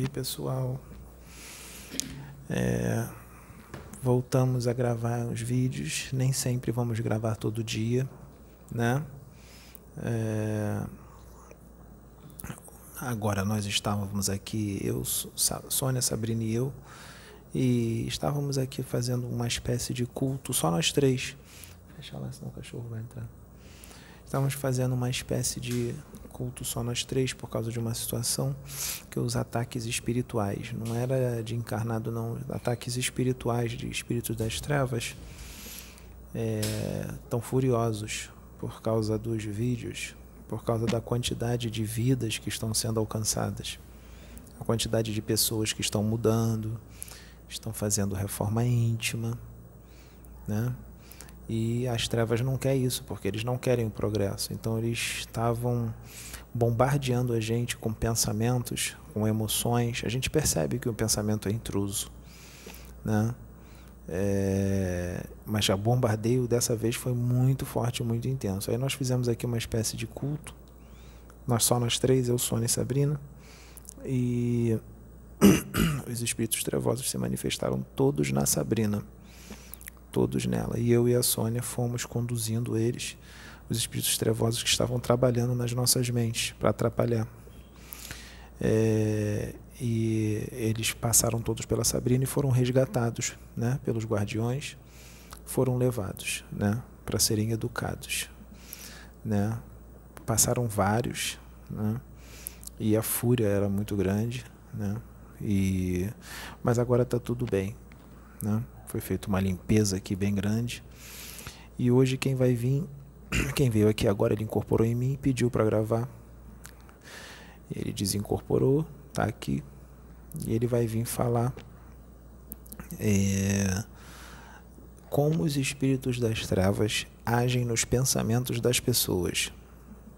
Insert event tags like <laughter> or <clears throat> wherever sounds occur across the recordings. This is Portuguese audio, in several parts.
Oi, pessoal. É, voltamos a gravar os vídeos. Nem sempre vamos gravar todo dia, né? É, agora nós estávamos aqui, eu, Sônia, Sabrina e eu, e estávamos aqui fazendo uma espécie de culto, só nós três. Fecha lá, senão o cachorro vai entrar. Estávamos fazendo uma espécie de culto só nós três por causa de uma situação que os ataques espirituais, não era de encarnado não, ataques espirituais de espíritos das trevas é, tão furiosos por causa dos vídeos, por causa da quantidade de vidas que estão sendo alcançadas, a quantidade de pessoas que estão mudando, estão fazendo reforma íntima, né? E as trevas não querem isso, porque eles não querem o progresso. Então eles estavam bombardeando a gente com pensamentos, com emoções. A gente percebe que o pensamento é intruso, né? É, mas o bombardeio dessa vez foi muito forte, muito intenso. Aí nós fizemos aqui uma espécie de culto. Nós só nós três, eu, Sônia e Sabrina. E <clears throat> os espíritos trevosos se manifestaram todos na Sabrina todos nela. E eu e a Sônia fomos conduzindo eles, os espíritos trevosos que estavam trabalhando nas nossas mentes para atrapalhar. É, e eles passaram todos pela Sabrina e foram resgatados né, pelos guardiões, foram levados né, para serem educados. Né. Passaram vários, né, e a fúria era muito grande, né, e, mas agora está tudo bem. Né. Foi feita uma limpeza aqui bem grande. E hoje quem vai vir, <clears throat> quem veio aqui agora, ele incorporou em mim e pediu para gravar. Ele desincorporou, tá aqui. E ele vai vir falar é, como os espíritos das trevas agem nos pensamentos das pessoas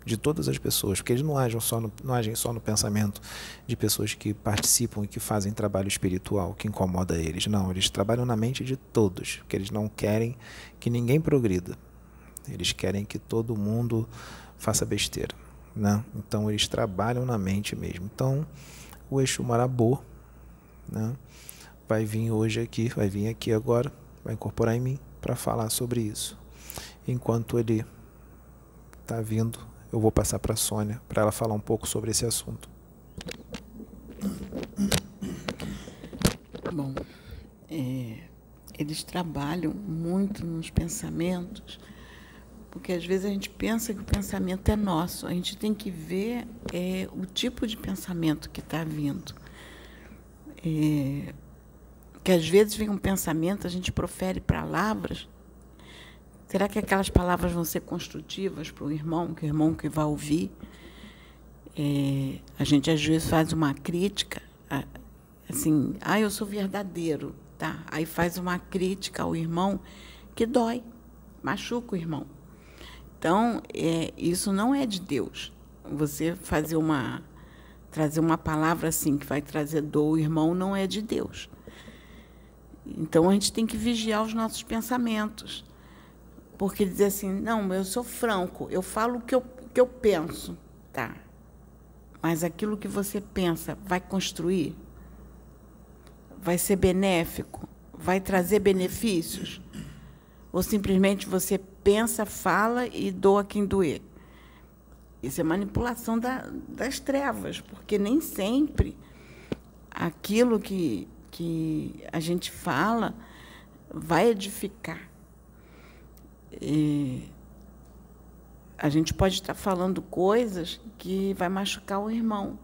de todas as pessoas, porque eles não agem só no, não agem só no pensamento de pessoas que participam e que fazem trabalho espiritual que incomoda eles. Não, eles trabalham na mente de todos, porque eles não querem que ninguém progrida. Eles querem que todo mundo faça besteira, né? Então eles trabalham na mente mesmo. Então o Exu Marabô, né, vai vir hoje aqui, vai vir aqui agora, vai incorporar em mim para falar sobre isso. Enquanto ele está vindo eu vou passar para a Sônia para ela falar um pouco sobre esse assunto. Bom, é, eles trabalham muito nos pensamentos, porque às vezes a gente pensa que o pensamento é nosso, a gente tem que ver é, o tipo de pensamento que está vindo. É, que às vezes vem um pensamento, a gente profere palavras Será que aquelas palavras vão ser construtivas para o irmão, que o irmão que vai ouvir? É, a gente às vezes faz uma crítica, assim, ah, eu sou verdadeiro, tá? Aí faz uma crítica ao irmão que dói, machuca o irmão. Então, é, isso não é de Deus. Você fazer uma trazer uma palavra assim que vai trazer dor ao irmão não é de Deus. Então a gente tem que vigiar os nossos pensamentos porque dizer assim, não, eu sou franco, eu falo o que eu, que eu penso, tá? Mas aquilo que você pensa vai construir? Vai ser benéfico? Vai trazer benefícios? Ou simplesmente você pensa, fala e doa quem doer? Isso é manipulação da, das trevas, porque nem sempre aquilo que, que a gente fala vai edificar. E a gente pode estar falando coisas que vai machucar o irmão.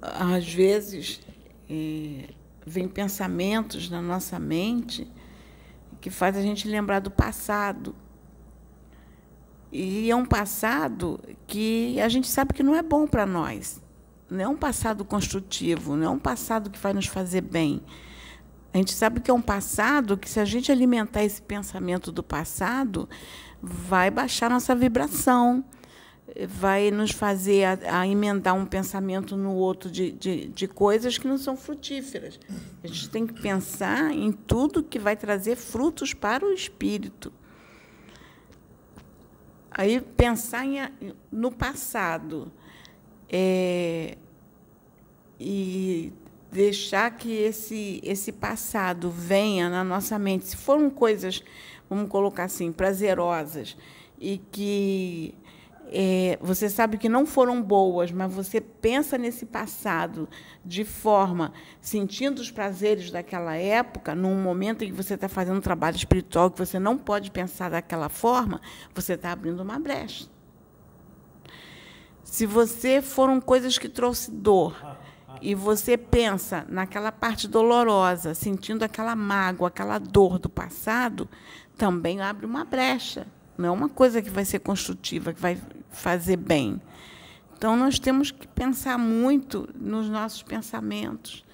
Às vezes, é, vem pensamentos na nossa mente que faz a gente lembrar do passado. E é um passado que a gente sabe que não é bom para nós. Não é um passado construtivo, não é um passado que vai nos fazer bem. A gente sabe que é um passado que, se a gente alimentar esse pensamento do passado, vai baixar nossa vibração, vai nos fazer a, a emendar um pensamento no outro de, de, de, coisas que não são frutíferas. A gente tem que pensar em tudo que vai trazer frutos para o espírito. Aí, pensar em, no passado é, e deixar que esse, esse passado venha na nossa mente. Se foram coisas, vamos colocar assim, prazerosas, e que é, você sabe que não foram boas, mas você pensa nesse passado de forma, sentindo os prazeres daquela época, num momento em que você está fazendo um trabalho espiritual que você não pode pensar daquela forma, você está abrindo uma brecha. Se você foram coisas que trouxe dor, e você pensa naquela parte dolorosa, sentindo aquela mágoa, aquela dor do passado, também abre uma brecha. Não é uma coisa que vai ser construtiva, que vai fazer bem. Então, nós temos que pensar muito nos nossos pensamentos.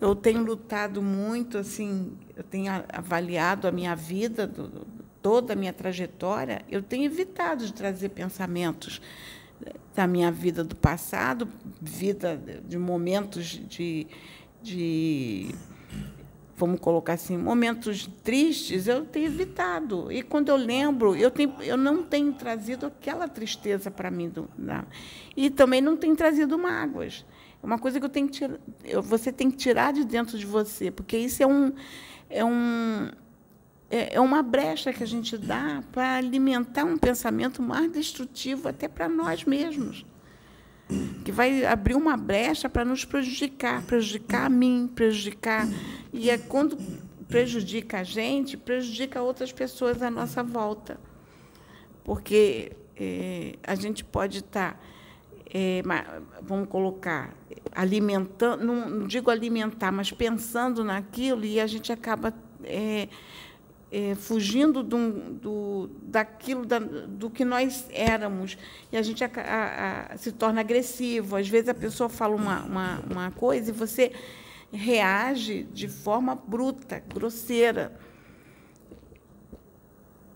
Eu tenho lutado muito, assim, eu tenho avaliado a minha vida, toda a minha trajetória, eu tenho evitado de trazer pensamentos da minha vida do passado, vida de momentos de, de vamos colocar assim, momentos tristes, eu tenho evitado. E quando eu lembro, eu, tenho, eu não tenho trazido aquela tristeza para mim. Do, e também não tenho trazido mágoas. É uma coisa que eu tenho que tirar, você tem que tirar de dentro de você, porque isso é um, é um, é, é uma brecha que a gente dá para alimentar um pensamento mais destrutivo até para nós mesmos. Que vai abrir uma brecha para nos prejudicar, prejudicar a mim, prejudicar. E é quando prejudica a gente, prejudica outras pessoas à nossa volta. Porque é, a gente pode estar, tá, é, vamos colocar, alimentando, não, digo alimentar, mas pensando naquilo, e a gente acaba. É, é, fugindo do, do, daquilo da, do que nós éramos. E a gente a, a, a, se torna agressivo. Às vezes a pessoa fala uma, uma, uma coisa e você reage de forma bruta, grosseira.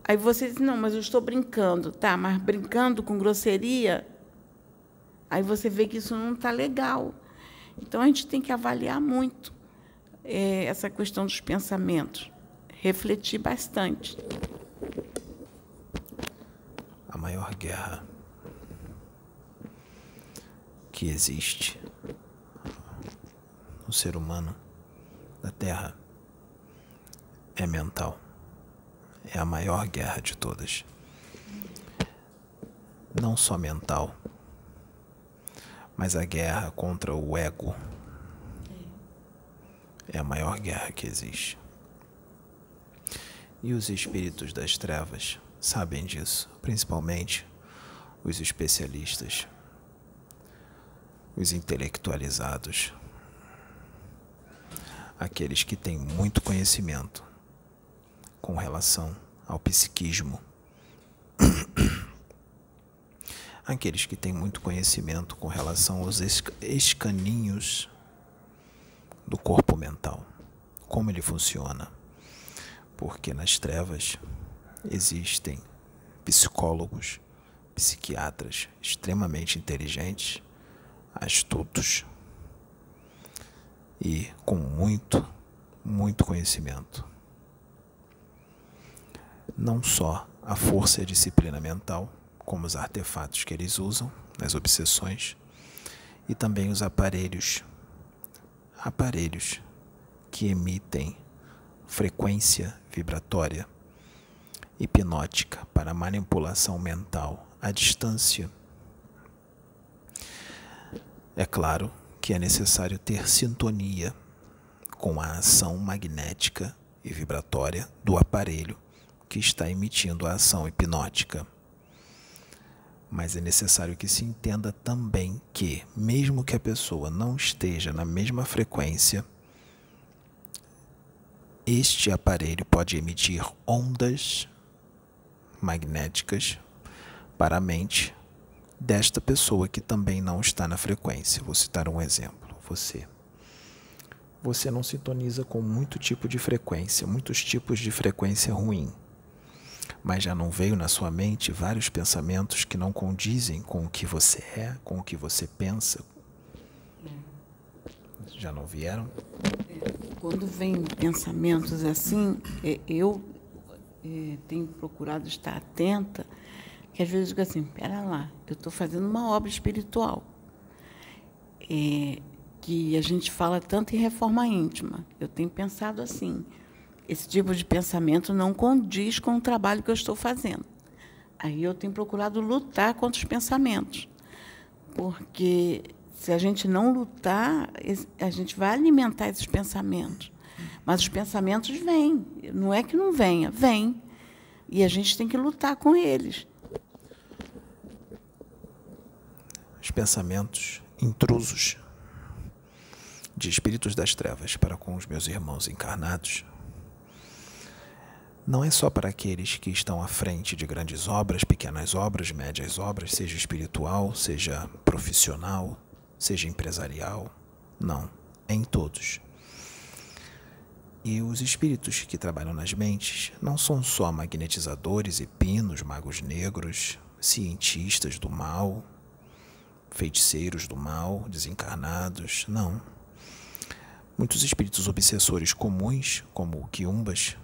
Aí você diz, não, mas eu estou brincando, tá, mas brincando com grosseria, aí você vê que isso não está legal. Então a gente tem que avaliar muito é, essa questão dos pensamentos refletir bastante. A maior guerra que existe no ser humano da Terra é mental. É a maior guerra de todas. Não só mental, mas a guerra contra o ego é a maior guerra que existe. E os espíritos das trevas sabem disso, principalmente os especialistas, os intelectualizados, aqueles que têm muito conhecimento com relação ao psiquismo, <coughs> aqueles que têm muito conhecimento com relação aos escaninhos do corpo mental, como ele funciona porque nas trevas existem psicólogos, psiquiatras extremamente inteligentes, astutos e com muito, muito conhecimento. Não só a força e a disciplina mental, como os artefatos que eles usam nas obsessões, e também os aparelhos aparelhos que emitem frequência vibratória hipnótica para manipulação mental à distância. É claro que é necessário ter sintonia com a ação magnética e vibratória do aparelho que está emitindo a ação hipnótica. Mas é necessário que se entenda também que, mesmo que a pessoa não esteja na mesma frequência, este aparelho pode emitir ondas magnéticas para a mente desta pessoa que também não está na frequência. Vou citar um exemplo. Você. Você não sintoniza com muito tipo de frequência, muitos tipos de frequência ruim. Mas já não veio na sua mente vários pensamentos que não condizem com o que você é, com o que você pensa? Já não vieram? Quando vem pensamentos assim, é, eu é, tenho procurado estar atenta que às vezes eu digo assim, pera lá, eu estou fazendo uma obra espiritual. É, que a gente fala tanto em reforma íntima. Eu tenho pensado assim, esse tipo de pensamento não condiz com o trabalho que eu estou fazendo. Aí eu tenho procurado lutar contra os pensamentos, porque se a gente não lutar, a gente vai alimentar esses pensamentos. Mas os pensamentos vêm, não é que não venha, vem. E a gente tem que lutar com eles. Os pensamentos intrusos de espíritos das trevas para com os meus irmãos encarnados não é só para aqueles que estão à frente de grandes obras, pequenas obras, médias obras, seja espiritual, seja profissional, seja empresarial. Não, é em todos. E os espíritos que trabalham nas mentes não são só magnetizadores e pinos, magos negros, cientistas do mal, feiticeiros do mal, desencarnados, não. Muitos espíritos obsessores comuns, como quiumbas,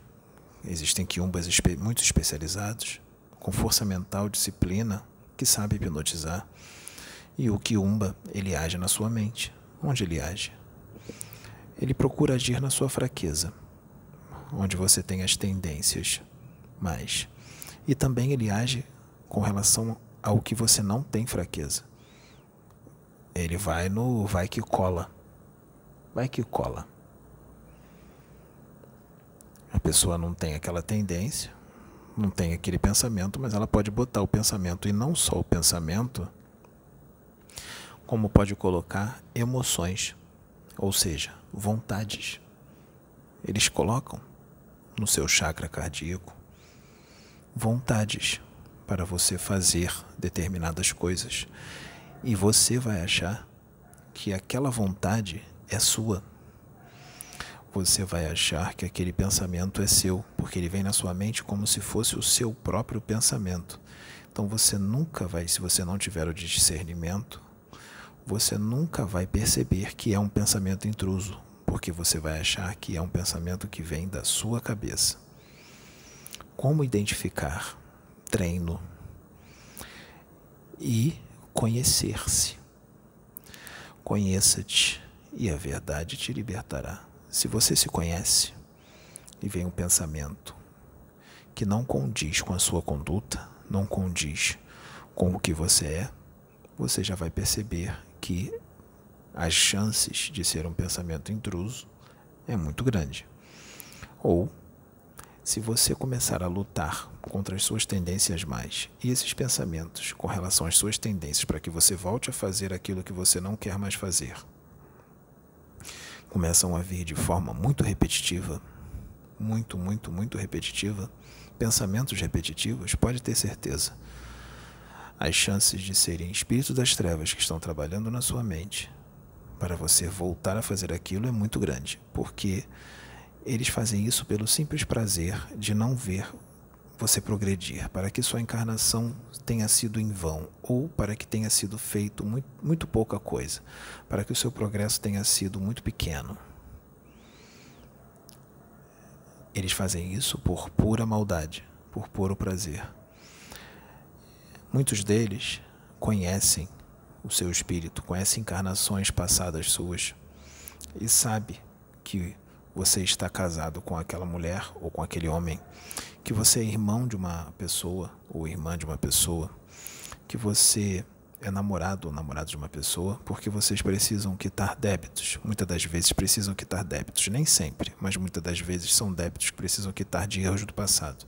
existem quiumbas espe muito especializados, com força mental, disciplina, que sabe hipnotizar. E o quiumba, ele age na sua mente. Onde ele age? Ele procura agir na sua fraqueza, onde você tem as tendências mais. E também ele age com relação ao que você não tem fraqueza. Ele vai no vai que cola. Vai que cola. A pessoa não tem aquela tendência, não tem aquele pensamento, mas ela pode botar o pensamento e não só o pensamento, como pode colocar emoções, ou seja, vontades. Eles colocam no seu chakra cardíaco vontades para você fazer determinadas coisas e você vai achar que aquela vontade é sua. Você vai achar que aquele pensamento é seu, porque ele vem na sua mente como se fosse o seu próprio pensamento. Então você nunca vai, se você não tiver o discernimento, você nunca vai perceber que é um pensamento intruso, porque você vai achar que é um pensamento que vem da sua cabeça. Como identificar? Treino. E conhecer-se. Conheça-te e a verdade te libertará. Se você se conhece e vem um pensamento que não condiz com a sua conduta, não condiz com o que você é, você já vai perceber que as chances de ser um pensamento intruso é muito grande. Ou se você começar a lutar contra as suas tendências mais e esses pensamentos com relação às suas tendências para que você volte a fazer aquilo que você não quer mais fazer, começam a vir de forma muito repetitiva, muito, muito, muito repetitiva, pensamentos repetitivos, pode ter certeza. As chances de serem espíritos das trevas que estão trabalhando na sua mente para você voltar a fazer aquilo é muito grande, porque eles fazem isso pelo simples prazer de não ver você progredir, para que sua encarnação tenha sido em vão ou para que tenha sido feito muito, muito pouca coisa, para que o seu progresso tenha sido muito pequeno. Eles fazem isso por pura maldade, por puro prazer. Muitos deles conhecem o seu espírito, conhecem encarnações passadas suas e sabe que você está casado com aquela mulher ou com aquele homem, que você é irmão de uma pessoa ou irmã de uma pessoa, que você é namorado ou namorado de uma pessoa, porque vocês precisam quitar débitos. Muitas das vezes precisam quitar débitos, nem sempre, mas muitas das vezes são débitos que precisam quitar de erros do passado.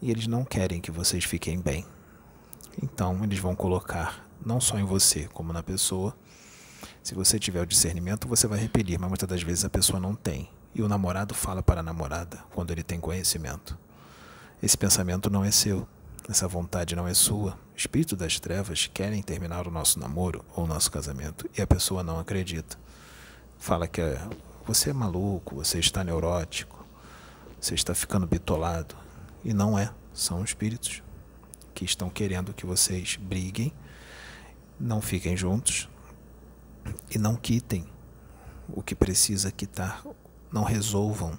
E eles não querem que vocês fiquem bem. Então, eles vão colocar não só em você, como na pessoa, se você tiver o discernimento, você vai repelir, mas muitas das vezes a pessoa não tem. E o namorado fala para a namorada quando ele tem conhecimento. Esse pensamento não é seu, essa vontade não é sua. Espírito das trevas querem terminar o nosso namoro ou o nosso casamento e a pessoa não acredita. Fala que é, você é maluco, você está neurótico, você está ficando bitolado. E não é, são espíritos que estão querendo que vocês briguem, não fiquem juntos, e não quitem o que precisa quitar, não resolvam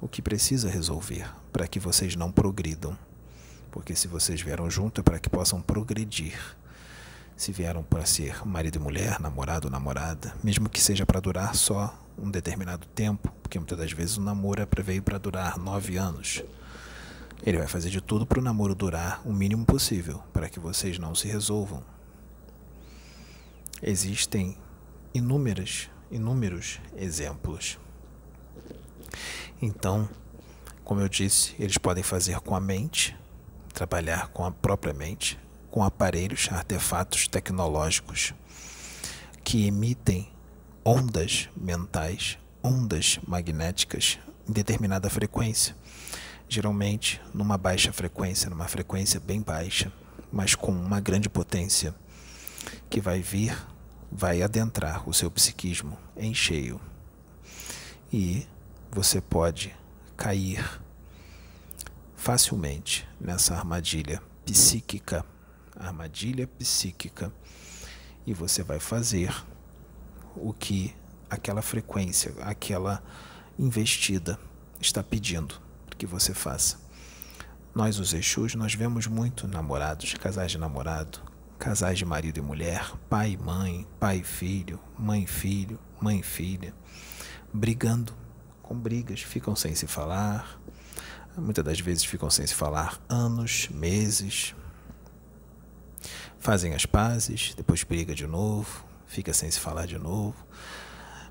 o que precisa resolver para que vocês não progridam, Porque se vocês vieram junto é para que possam progredir. Se vieram para ser marido e mulher, namorado ou namorada, mesmo que seja para durar só um determinado tempo, porque muitas das vezes o namoro é veio para durar nove anos. Ele vai fazer de tudo para o namoro durar o mínimo possível, para que vocês não se resolvam. Existem inúmeras, inúmeros exemplos. Então, como eu disse, eles podem fazer com a mente, trabalhar com a própria mente, com aparelhos, artefatos tecnológicos que emitem ondas mentais, ondas magnéticas em determinada frequência. Geralmente numa baixa frequência, numa frequência bem baixa, mas com uma grande potência que vai vir, vai adentrar o seu psiquismo em cheio. E você pode cair facilmente nessa armadilha psíquica, armadilha psíquica, e você vai fazer o que aquela frequência, aquela investida está pedindo que você faça. Nós, os Exus, nós vemos muito namorados, casais de namorado, casais de marido e mulher, pai e mãe, pai e filho, mãe e filho, mãe e filha, brigando com brigas, ficam sem se falar, muitas das vezes ficam sem se falar anos, meses, fazem as pazes, depois briga de novo, fica sem se falar de novo.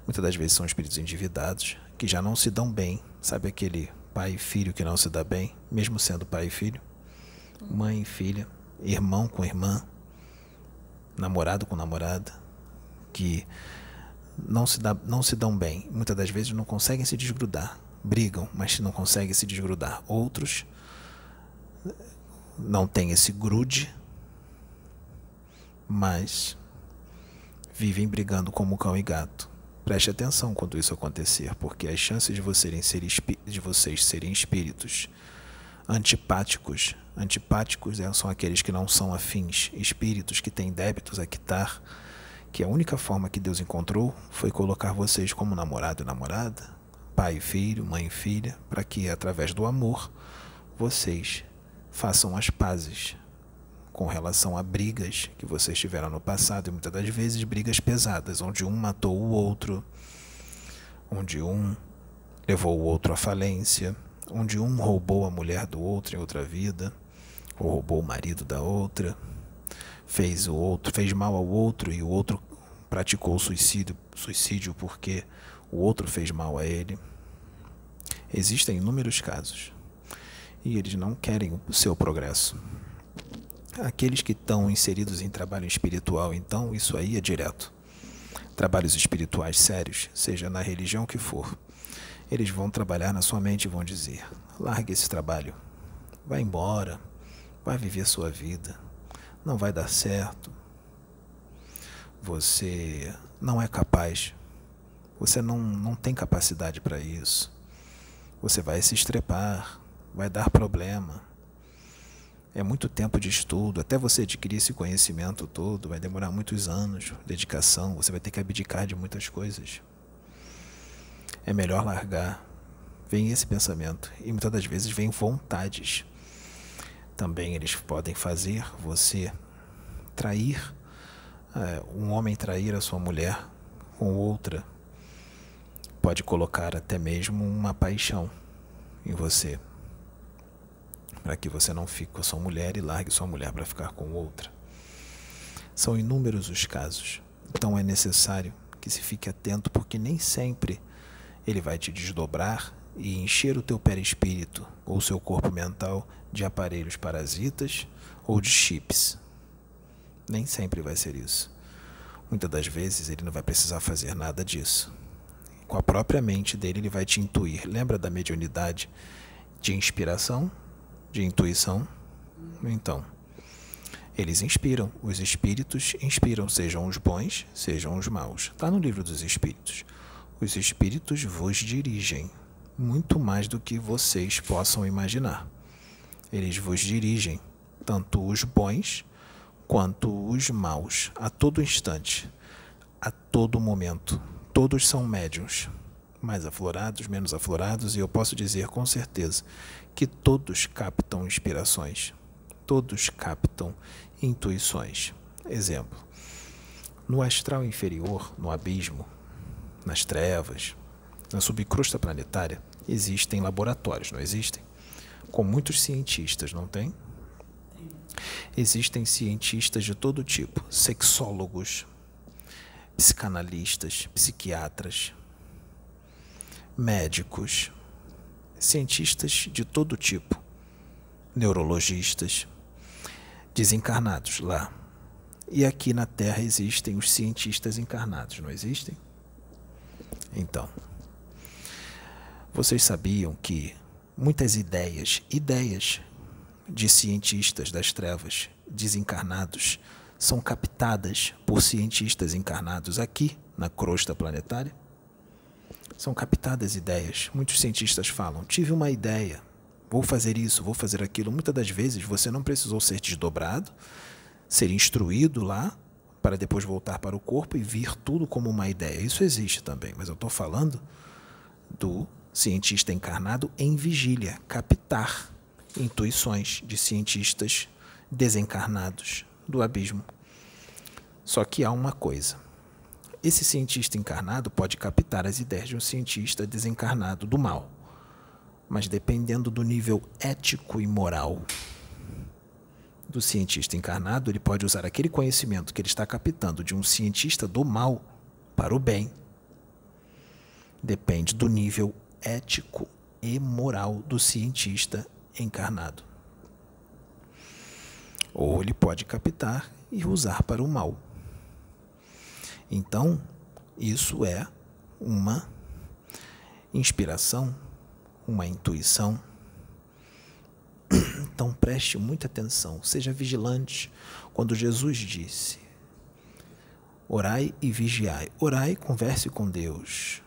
Muitas das vezes são espíritos endividados que já não se dão bem. Sabe aquele pai e filho que não se dá bem, mesmo sendo pai e filho? Mãe e filha, irmão com irmã, namorado com namorada, que não se, dá, não se dão bem. Muitas das vezes não conseguem se desgrudar. Brigam, mas não conseguem se desgrudar. Outros não têm esse grude, mas vivem brigando como cão e gato. Preste atenção quando isso acontecer, porque as chances de vocês serem, de vocês serem espíritos antipáticos, antipáticos é, são aqueles que não são afins, espíritos que têm débitos a quitar, que a única forma que Deus encontrou foi colocar vocês como namorado e namorada, pai e filho, mãe e filha, para que através do amor vocês façam as pazes com relação a brigas que vocês tiveram no passado, e muitas das vezes brigas pesadas, onde um matou o outro, onde um levou o outro à falência, onde um roubou a mulher do outro em outra vida, ou roubou o marido da outra, fez o outro, fez mal ao outro e o outro praticou suicídio, suicídio porque o outro fez mal a ele. Existem inúmeros casos e eles não querem o seu progresso. Aqueles que estão inseridos em trabalho espiritual, então, isso aí é direto. Trabalhos espirituais sérios, seja na religião que for, eles vão trabalhar na sua mente e vão dizer: largue esse trabalho, vai embora, vai viver sua vida, não vai dar certo. Você não é capaz, você não, não tem capacidade para isso. Você vai se estrepar, vai dar problema é muito tempo de estudo, até você adquirir esse conhecimento todo, vai demorar muitos anos, dedicação, você vai ter que abdicar de muitas coisas. É melhor largar. Vem esse pensamento e muitas das vezes vem vontades. Também eles podem fazer você trair, é, um homem trair a sua mulher com outra. Pode colocar até mesmo uma paixão em você para que você não fique com sua mulher e largue sua mulher para ficar com outra. São inúmeros os casos, então é necessário que se fique atento, porque nem sempre ele vai te desdobrar e encher o teu perispírito ou seu corpo mental de aparelhos parasitas ou de chips. Nem sempre vai ser isso. Muitas das vezes ele não vai precisar fazer nada disso. Com a própria mente dele, ele vai te intuir. Lembra da mediunidade de inspiração? De intuição. Então, eles inspiram, os espíritos inspiram, sejam os bons, sejam os maus. Está no livro dos espíritos. Os espíritos vos dirigem, muito mais do que vocês possam imaginar. Eles vos dirigem, tanto os bons quanto os maus, a todo instante, a todo momento. Todos são médiums, mais aflorados, menos aflorados, e eu posso dizer com certeza que todos captam inspirações. todos captam intuições. Exemplo: no astral inferior, no abismo, nas trevas, na subcrosta planetária, existem laboratórios, não existem? Com muitos cientistas, não tem? Existem cientistas de todo tipo, sexólogos, psicanalistas, psiquiatras, médicos, cientistas de todo tipo, neurologistas, desencarnados lá. E aqui na Terra existem os cientistas encarnados, não existem? Então, vocês sabiam que muitas ideias, ideias de cientistas das trevas desencarnados são captadas por cientistas encarnados aqui na crosta planetária? São captadas ideias. Muitos cientistas falam: tive uma ideia, vou fazer isso, vou fazer aquilo. Muitas das vezes você não precisou ser desdobrado, ser instruído lá, para depois voltar para o corpo e vir tudo como uma ideia. Isso existe também, mas eu estou falando do cientista encarnado em vigília, captar intuições de cientistas desencarnados do abismo. Só que há uma coisa. Esse cientista encarnado pode captar as ideias de um cientista desencarnado do mal, mas dependendo do nível ético e moral do cientista encarnado, ele pode usar aquele conhecimento que ele está captando de um cientista do mal para o bem. Depende do nível ético e moral do cientista encarnado. Ou ele pode captar e usar para o mal. Então, isso é uma inspiração, uma intuição. <clears throat> Então preste muita atenção, seja vigilante. Quando Jesus disse: Orai e vigiai. Orai, converse com Deus.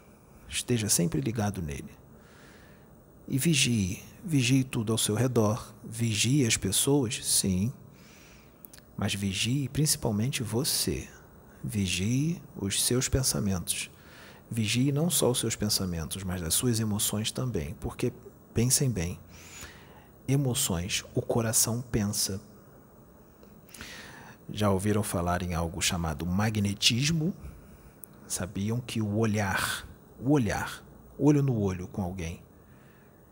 Esteja sempre ligado nele. E vigie, vigie tudo ao seu redor. Vigie as pessoas, sim. Mas vigie principalmente você. Vigie os seus pensamentos. Vigie não só os seus pensamentos, mas as suas emoções também. Porque, pensem bem, emoções, o coração pensa. Já ouviram falar em algo chamado magnetismo? Sabiam que o olhar, o olhar, olho no olho com alguém,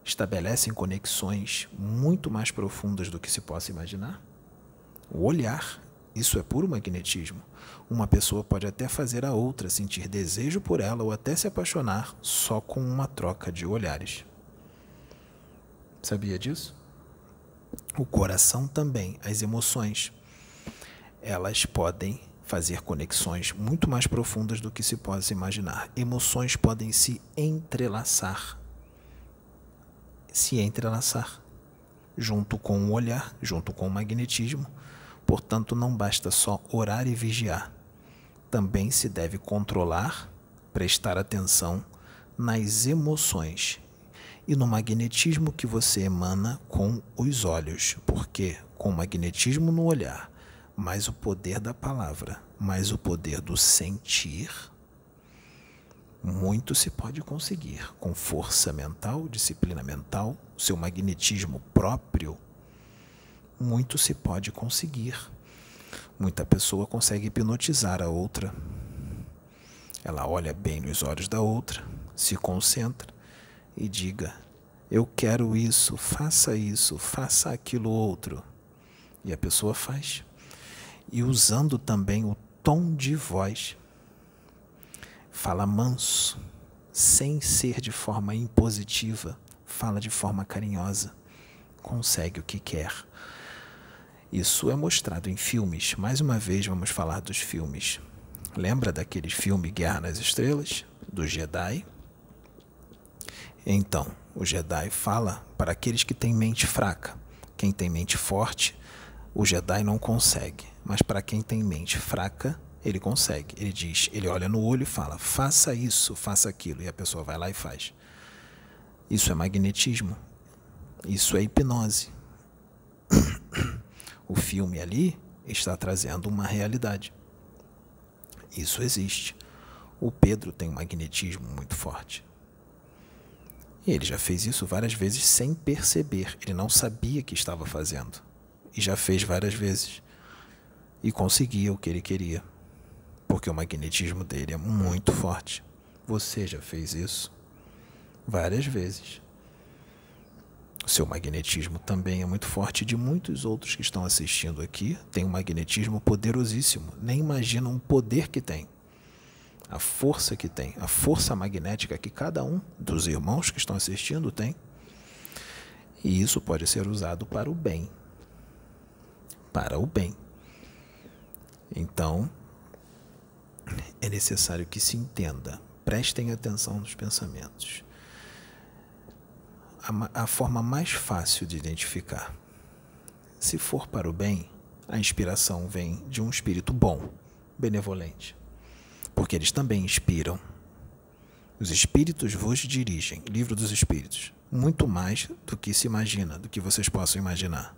estabelecem conexões muito mais profundas do que se possa imaginar? O olhar, isso é puro magnetismo. Uma pessoa pode até fazer a outra sentir desejo por ela ou até se apaixonar só com uma troca de olhares. Sabia disso? O coração também, as emoções, elas podem fazer conexões muito mais profundas do que se possa imaginar. Emoções podem se entrelaçar. Se entrelaçar junto com o olhar, junto com o magnetismo. Portanto, não basta só orar e vigiar. Também se deve controlar, prestar atenção nas emoções e no magnetismo que você emana com os olhos, porque com o magnetismo no olhar, mais o poder da palavra, mais o poder do sentir, muito se pode conseguir com força mental, disciplina mental, seu magnetismo próprio. Muito se pode conseguir. Muita pessoa consegue hipnotizar a outra. Ela olha bem nos olhos da outra, se concentra e diga: Eu quero isso, faça isso, faça aquilo outro. E a pessoa faz. E usando também o tom de voz. Fala manso, sem ser de forma impositiva, fala de forma carinhosa. Consegue o que quer. Isso é mostrado em filmes. Mais uma vez vamos falar dos filmes. Lembra daquele filme Guerra nas Estrelas, do Jedi? Então, o Jedi fala para aqueles que têm mente fraca. Quem tem mente forte, o Jedi não consegue. Mas para quem tem mente fraca, ele consegue. Ele diz, ele olha no olho e fala: faça isso, faça aquilo. E a pessoa vai lá e faz. Isso é magnetismo. Isso é hipnose. <coughs> O filme ali está trazendo uma realidade. Isso existe. O Pedro tem um magnetismo muito forte. E ele já fez isso várias vezes sem perceber. Ele não sabia que estava fazendo. e já fez várias vezes e conseguia o que ele queria, porque o magnetismo dele é muito forte. Você já fez isso várias vezes. O seu magnetismo também é muito forte de muitos outros que estão assistindo aqui. Tem um magnetismo poderosíssimo. Nem imaginam o poder que tem. A força que tem, a força magnética que cada um dos irmãos que estão assistindo tem. E isso pode ser usado para o bem. Para o bem. Então, é necessário que se entenda. Prestem atenção nos pensamentos a, a forma mais fácil de identificar. Se for para o bem, a inspiração vem de um espírito bom, benevolente, porque eles também inspiram. Os espíritos vos dirigem, livro dos espíritos, muito mais do que se imagina, do que vocês possam imaginar,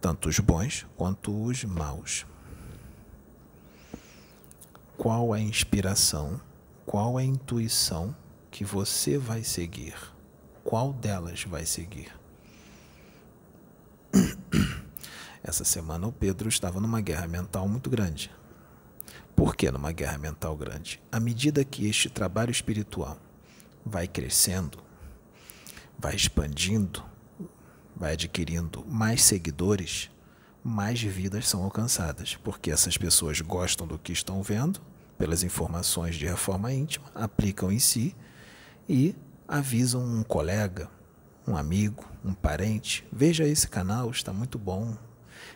tanto os bons quanto os maus. Qual é a inspiração, qual é a intuição que você vai seguir? Qual delas vai seguir. <clears throat> Essa semana o Pedro estava numa guerra mental muito grande. Por que numa guerra mental grande? À medida que este trabalho espiritual vai crescendo, vai expandindo, vai adquirindo mais seguidores, mais vidas são alcançadas, porque essas pessoas gostam do que estão vendo, pelas informações de reforma íntima, aplicam em si e avisam um colega, um amigo, um parente: veja esse canal, está muito bom.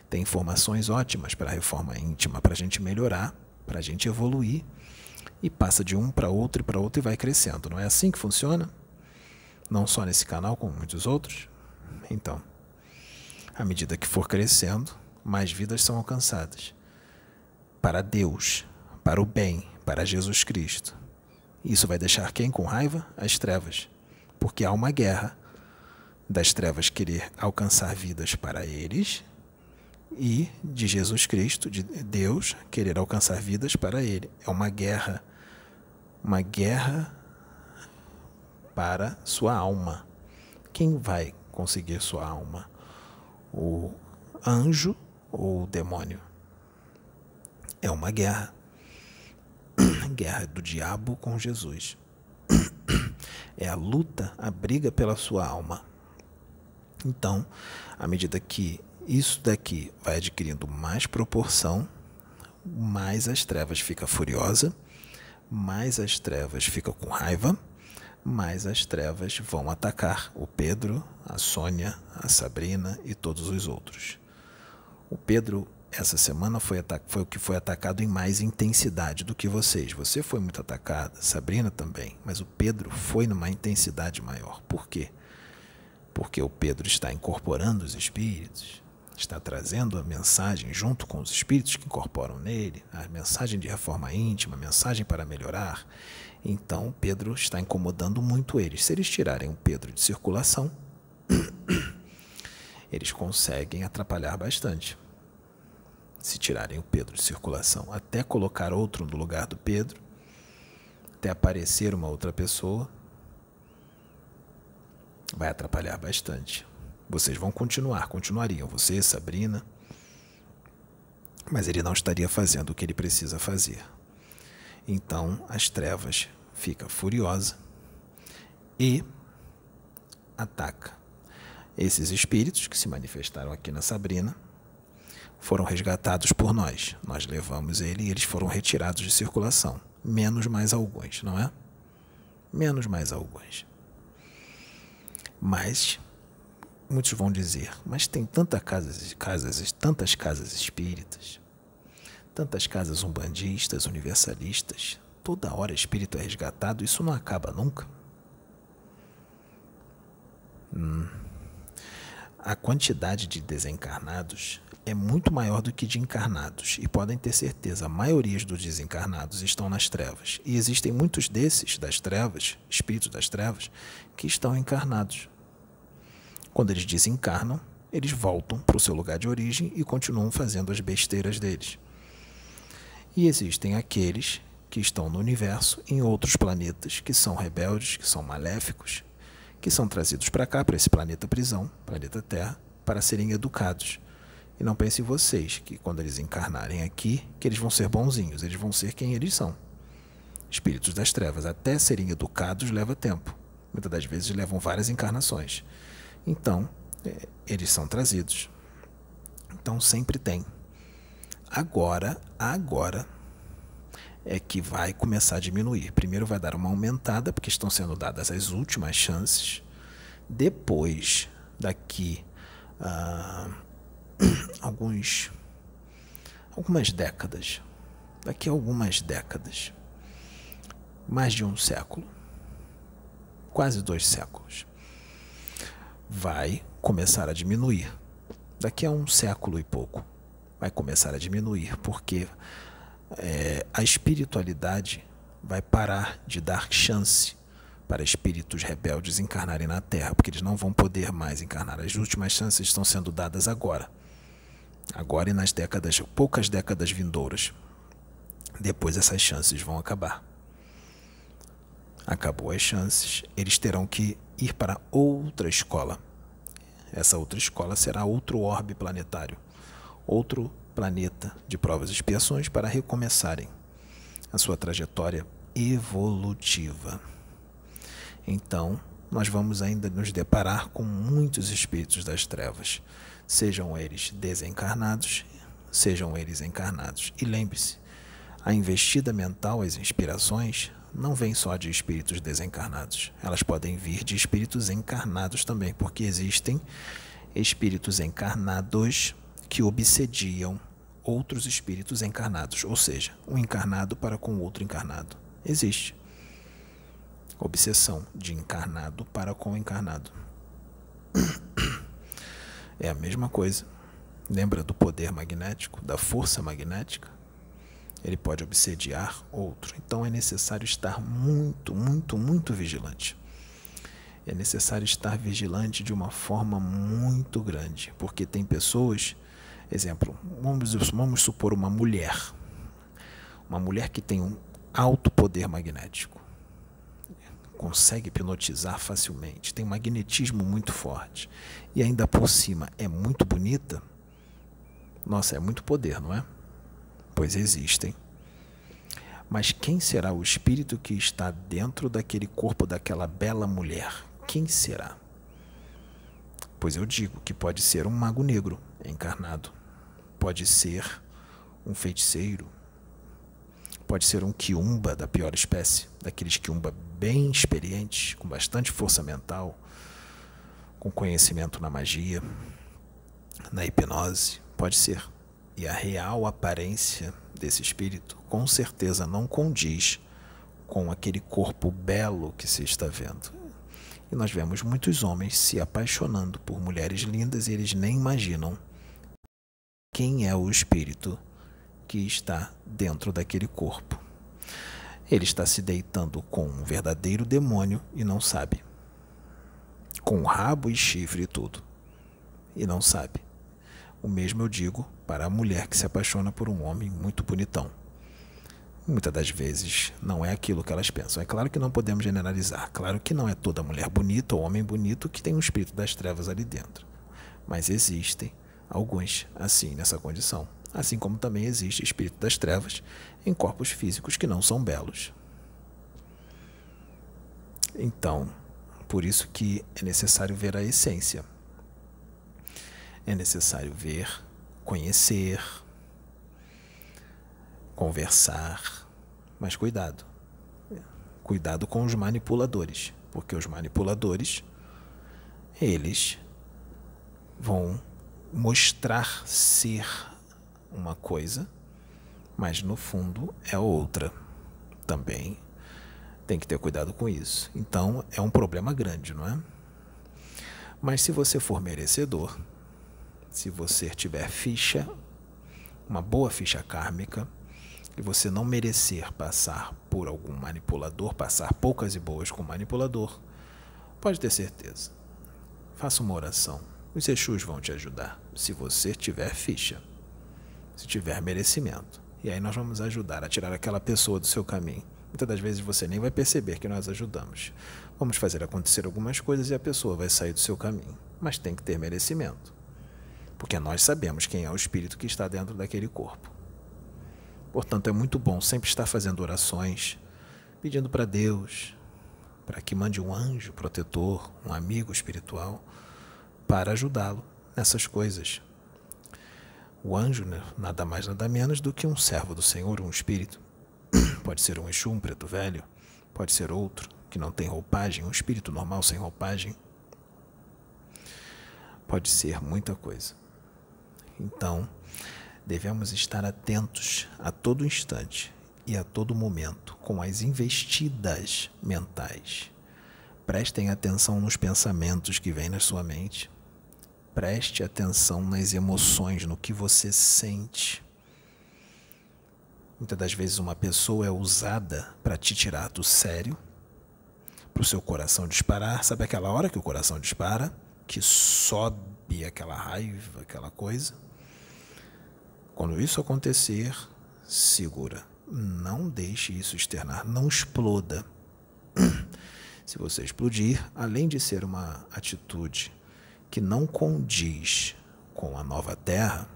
Tem informações ótimas para a reforma íntima, para a gente melhorar, para a gente evoluir. E passa de um para outro e para outro e vai crescendo. Não é assim que funciona? Não só nesse canal, como muitos outros? Então, à medida que for crescendo, mais vidas são alcançadas. Para Deus, para o bem, para Jesus Cristo. Isso vai deixar quem com raiva? As trevas. Porque há uma guerra das trevas querer alcançar vidas para eles e de Jesus Cristo, de Deus, querer alcançar vidas para ele. É uma guerra, uma guerra para sua alma. Quem vai conseguir sua alma? O anjo ou o demônio? É uma guerra guerra do diabo com Jesus. <clears throat> É a luta, a briga pela sua alma. Então, à medida que isso daqui vai adquirindo mais proporção, mais as trevas fica furiosa, mais as trevas ficam com raiva, mais as trevas vão atacar o Pedro, a Sônia, a Sabrina e todos os outros. O Pedro essa semana foi, foi o que foi atacado em mais intensidade do que vocês. Você foi muito atacada, Sabrina também, mas o Pedro foi numa intensidade maior. Por quê? Porque o Pedro está incorporando os espíritos, está trazendo a mensagem junto com os espíritos que incorporam nele, a mensagem de reforma íntima, a mensagem para melhorar. Então, Pedro está incomodando muito eles. Se eles tirarem o Pedro de circulação, <coughs> eles conseguem atrapalhar bastante se tirarem o Pedro de circulação, até colocar outro no lugar do Pedro, até aparecer uma outra pessoa, vai atrapalhar bastante. Vocês vão continuar, continuariam, você, Sabrina, mas ele não estaria fazendo o que ele precisa fazer. Então as trevas fica furiosa e ataca esses espíritos que se manifestaram aqui na Sabrina foram resgatados por nós. Nós levamos ele e eles foram retirados de circulação. Menos mais alguns, não é? Menos mais alguns. Mas muitos vão dizer, mas tem tanta casas, casas, tantas casas espíritas, tantas casas umbandistas, universalistas, toda hora espírito é resgatado, isso não acaba nunca. Hum. A quantidade de desencarnados é muito maior do que de encarnados, e podem ter certeza, a maioria dos desencarnados estão nas trevas. E existem muitos desses, das trevas, espíritos das trevas, que estão encarnados. Quando eles desencarnam, eles voltam para o seu lugar de origem e continuam fazendo as besteiras deles. E existem aqueles que estão no universo, em outros planetas, que são rebeldes, que são maléficos, que são trazidos para cá, para esse planeta prisão, planeta Terra, para serem educados. E não pensem vocês que quando eles encarnarem aqui, que eles vão ser bonzinhos, eles vão ser quem eles são. Espíritos das trevas, até serem educados leva tempo. Muitas das vezes levam várias encarnações. Então, é, eles são trazidos. Então sempre tem. Agora, agora é que vai começar a diminuir. Primeiro vai dar uma aumentada, porque estão sendo dadas as últimas chances. Depois, daqui a <clears throat> alguns algumas décadas, daqui a algumas décadas, mais de um século, quase dois séculos, vai começar a diminuir. Daqui a um século e pouco, vai começar a diminuir, porque é, a espiritualidade vai parar de dar chance para espíritos rebeldes encarnarem na Terra, porque eles não vão poder mais encarnar. As últimas chances estão sendo dadas agora. Agora e nas décadas, poucas décadas vindouras. Depois essas chances vão acabar. Acabou as chances, eles terão que ir para outra escola. Essa outra escola será outro orbe planetário, outro planeta de provas e expiações para recomeçarem a sua trajetória evolutiva. Então, nós vamos ainda nos deparar com muitos espíritos das trevas, sejam eles desencarnados, sejam eles encarnados. E lembre-se, a investida mental, as inspirações, não vem só de espíritos desencarnados. Elas podem vir de espíritos encarnados também, porque existem espíritos encarnados que obsediam outros espíritos encarnados, ou seja, um encarnado para com outro encarnado. Existe. Obsessão de encarnado para com encarnado. <coughs> É a mesma coisa. Lembra do poder magnético, da força magnética? Ele pode obsediar outro. Então é necessário estar muito, muito, muito vigilante. É necessário estar vigilante de uma forma muito grande, porque tem pessoas Exemplo, vamos, vamos supor uma mulher. Uma mulher que tem um alto poder magnético. Consegue hipnotizar facilmente, tem um magnetismo muito forte. E ainda por cima é muito bonita. Nossa, é muito poder, não é? Pois existem. Mas quem será o espírito que está dentro daquele corpo daquela bela mulher? Quem será? Pois eu digo que pode ser um mago negro encarnado pode ser um feiticeiro, pode ser um quiumba da pior espécie, daqueles quiumba bem experientes, com bastante força mental, com conhecimento na magia, na hipnose, pode ser. E a real aparência desse espírito com certeza não condiz com aquele corpo belo que se está vendo. E nós vemos muitos homens se apaixonando por mulheres lindas e eles nem imaginam quem é o espírito que está dentro daquele corpo. Ele está se deitando com um verdadeiro demônio e não sabe. Com rabo e chifre e tudo. E não sabe. O mesmo eu digo para a mulher que se apaixona por um homem muito bonitão. Muitas das vezes não é aquilo que elas pensam. É claro que não podemos generalizar. Claro que não é toda mulher bonita ou homem bonito que tem um espírito das trevas ali dentro. Mas existem alguns assim nessa condição, assim como também existe espírito das trevas em corpos físicos que não são belos. Então, por isso que é necessário ver a essência. É necessário ver, conhecer, conversar, mas cuidado. Cuidado com os manipuladores, porque os manipuladores eles vão mostrar ser uma coisa, mas no fundo é outra. Também tem que ter cuidado com isso. Então é um problema grande, não é? Mas se você for merecedor, se você tiver ficha, uma boa ficha kármica, e você não merecer passar por algum manipulador, passar poucas e boas com manipulador, pode ter certeza. Faça uma oração os Exus vão te ajudar, se você tiver ficha, se tiver merecimento. E aí nós vamos ajudar a tirar aquela pessoa do seu caminho. Muitas das vezes você nem vai perceber que nós ajudamos. Vamos fazer acontecer algumas coisas e a pessoa vai sair do seu caminho. Mas tem que ter merecimento. porque nós sabemos quem é o espírito que está dentro daquele corpo. Portanto, é muito bom sempre estar fazendo orações, pedindo para Deus, para que mande um anjo protetor, um amigo espiritual, para ajudá-lo nessas coisas. O anjo, né, nada mais nada menos do que um servo do Senhor, um espírito. <clears throat> Pode ser um Exu, um preto velho, pode ser outro, que não tem roupagem, um espírito normal sem roupagem. Pode ser muita coisa. Então, devemos estar atentos a todo instante e a todo momento com as investidas mentais. Prestem atenção nos pensamentos que vêm na sua mente. Preste atenção nas emoções, no que você sente. Muitas das vezes uma pessoa é usada para te tirar do sério, para o seu coração disparar. Sabe aquela hora que o coração dispara, que sobe aquela raiva, aquela coisa? Quando isso acontecer, segura. Não deixe isso externar, não exploda. <clears throat> Se você explodir, além de ser uma atitude que não condiz com a nova terra,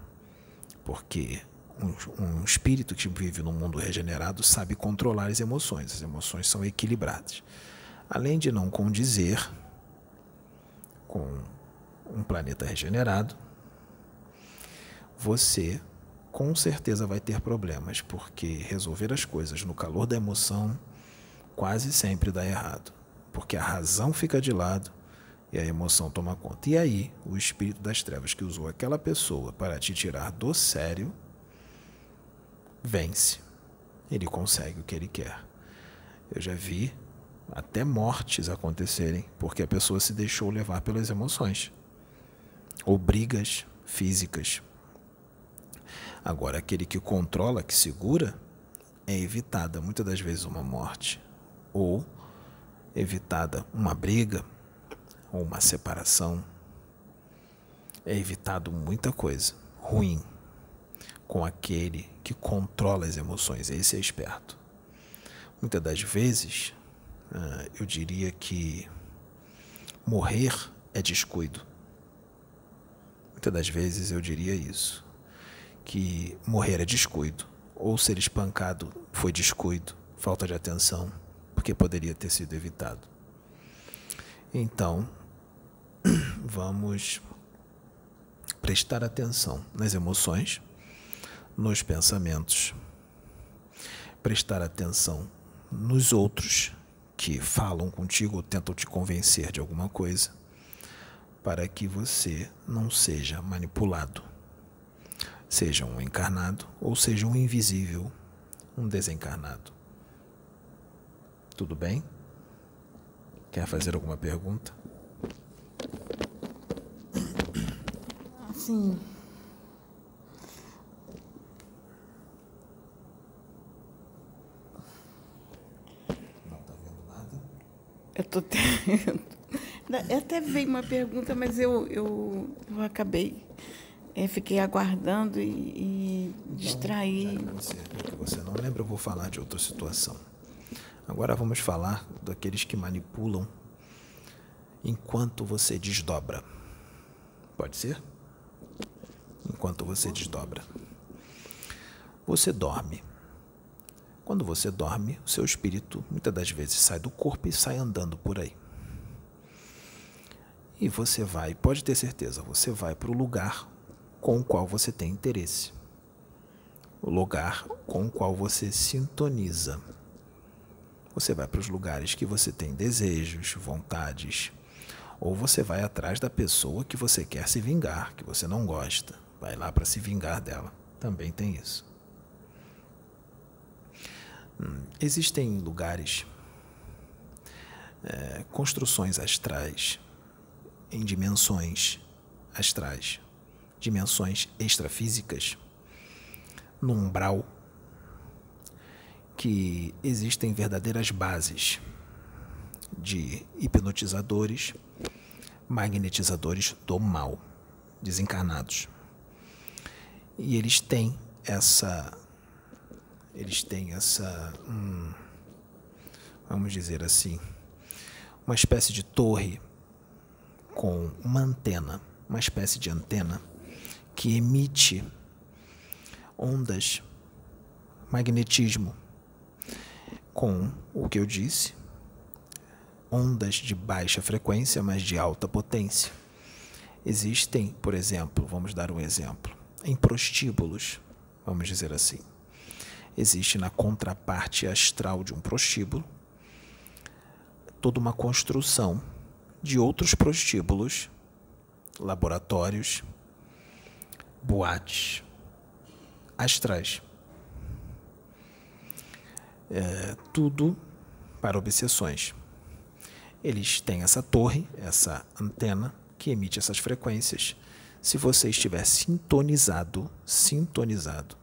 porque um, um, espírito que vive num mundo regenerado sabe controlar as emoções, as emoções são equilibradas. Além de não condizer com um planeta regenerado, você com certeza vai ter problemas, porque resolver as coisas no calor da emoção quase sempre dá errado, porque a razão fica de lado e a emoção toma conta. E aí, o espírito das trevas que usou aquela pessoa para te tirar do sério vence. Ele consegue o que ele quer. Eu já vi até mortes acontecerem porque a pessoa se deixou levar pelas emoções ou brigas físicas Agora, aquele que controla, que segura, é evitada muitas das vezes uma morte, ou evitada uma briga, ou uma separação. É evitado muita coisa ruim com aquele que controla as emoções. Esse é esperto. Muitas das vezes, ah, eu diria que morrer é descuido. Muitas das vezes eu diria isso que morrer é descuido, ou ser espancado foi descuido, falta de atenção, porque poderia ter sido evitado. Então, <clears throat> vamos prestar atenção nas emoções, nos pensamentos, prestar atenção nos outros que falam contigo ou tentam te convencer de alguma coisa, para que você não seja manipulado seja um encarnado ou seja um invisível, um desencarnado. Tudo bem? Quer fazer alguma pergunta? Sim. Não está vendo nada? Eu estou tendo. <laughs> Até veio uma pergunta, mas eu, eu, eu acabei eu fiquei aguardando e, e então, distraí. Você, porque você não lembra, eu vou falar de outra situação. Agora vamos falar daqueles que manipulam enquanto você desdobra. Pode ser? Enquanto você desdobra. Você dorme. Quando você dorme, o seu espírito muitas das vezes sai do corpo e sai andando por aí. E você vai, pode ter certeza, você vai para o lugar com o qual você tem interesse, o lugar com o qual você sintoniza. Você vai para os lugares que você tem desejos, vontades, ou você vai atrás da pessoa que você quer se vingar, que você não gosta. Vai lá para se vingar dela. Também tem isso. Existem lugares, é, construções astrais, em dimensões astrais, dimensões extrafísicas, no umbral, que existem verdadeiras bases de hipnotizadores, magnetizadores do mal, desencarnados. E eles têm essa eles têm essa hum, vamos dizer assim, uma espécie de torre com uma antena, uma espécie de antena que emite ondas, magnetismo, com o que eu disse, ondas de baixa frequência, mas de alta potência. Existem, por exemplo, vamos dar um exemplo, em prostíbulos, vamos dizer assim. Existe na contraparte astral de um prostíbulo toda uma construção de outros prostíbulos, laboratórios, boates astrais. É, tudo para obsessões. Eles têm essa torre, essa antena que emite essas frequências. Se você estiver sintonizado, sintonizado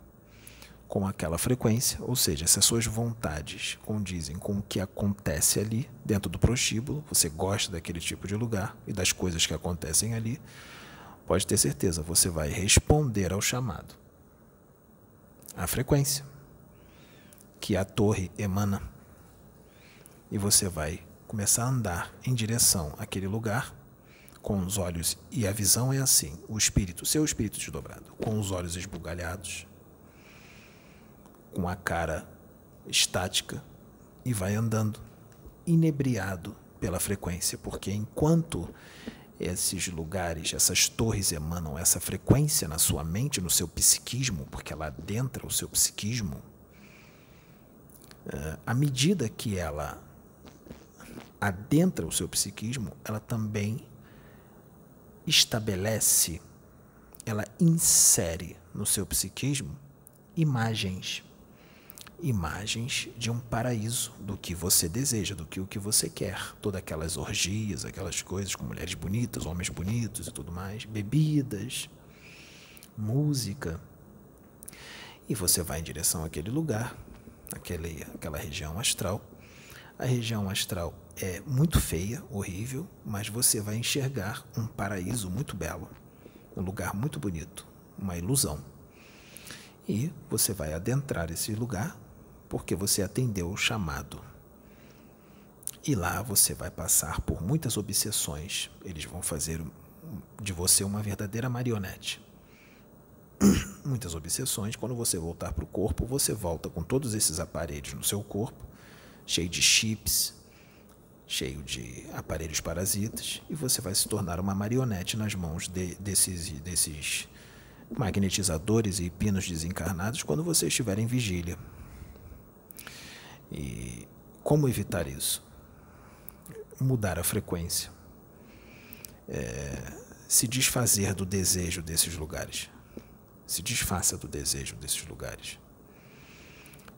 com aquela frequência, ou seja, se as suas vontades condizem com o que acontece ali dentro do prostíbulo, você gosta daquele tipo de lugar e das coisas que acontecem ali, pode ter certeza, você vai responder ao chamado. A frequência que a torre emana. E você vai começar a andar em direção àquele lugar com os olhos e a visão é assim, o espírito, seu espírito desdobrado, com os olhos esbugalhados, com a cara estática e vai andando inebriado pela frequência, porque enquanto esses lugares, essas torres emanam essa frequência na sua mente, no seu psiquismo, porque ela adentra o seu psiquismo, eh, à medida que ela adentra o seu psiquismo, ela também estabelece, ela insere no seu psiquismo imagens imagens de um paraíso do que você deseja, do que o que você quer. Todas aquelas orgias, aquelas coisas com mulheres bonitas, homens bonitos e tudo mais, bebidas, música. E você vai em direção àquele lugar, aquele, aquela região astral. A região astral é muito feia, horrível, mas você vai enxergar um paraíso muito belo, um lugar muito bonito, uma ilusão. E você vai adentrar esse lugar porque você atendeu o chamado. E lá você vai passar por muitas obsessões. Eles vão fazer de você uma verdadeira marionete. <coughs> Muitas obsessões. Quando você voltar para o corpo, você volta com todos esses aparelhos no seu corpo, cheio de chips, cheio de aparelhos parasitas, e você vai se tornar uma marionete nas mãos de, desses, desses magnetizadores e pinos desencarnados quando você estiver em vigília. E como evitar isso? Mudar a frequência. É, se desfazer do desejo desses lugares. Se desfaça do desejo desses lugares.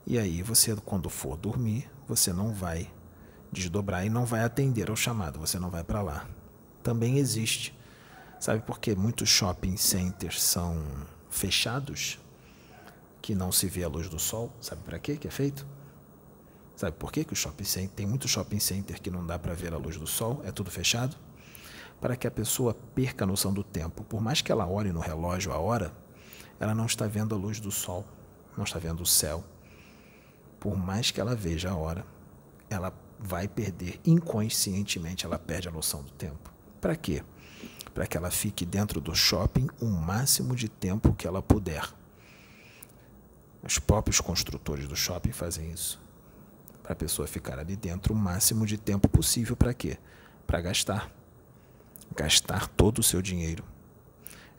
E aí você, quando for dormir, você não vai desdobrar e não vai atender ao chamado, você não vai para lá. Também existe. Sabe por que muitos shopping centers são fechados? Que não se vê a luz do sol? Sabe para quê que é feito? Sabe por que, que o shopping center tem muito shopping center que não dá para ver a luz do sol, é tudo fechado? Para que a pessoa perca a noção do tempo. Por mais que ela olhe no relógio a hora, ela não está vendo a luz do sol, não está vendo o céu. Por mais que ela veja a hora, ela vai perder inconscientemente, ela perde a noção do tempo. Para quê? Para que ela fique dentro do shopping o máximo de tempo que ela puder. Os próprios construtores do shopping fazem isso para a pessoa ficar ali dentro o máximo de tempo possível para quê? Para gastar. Gastar todo o seu dinheiro.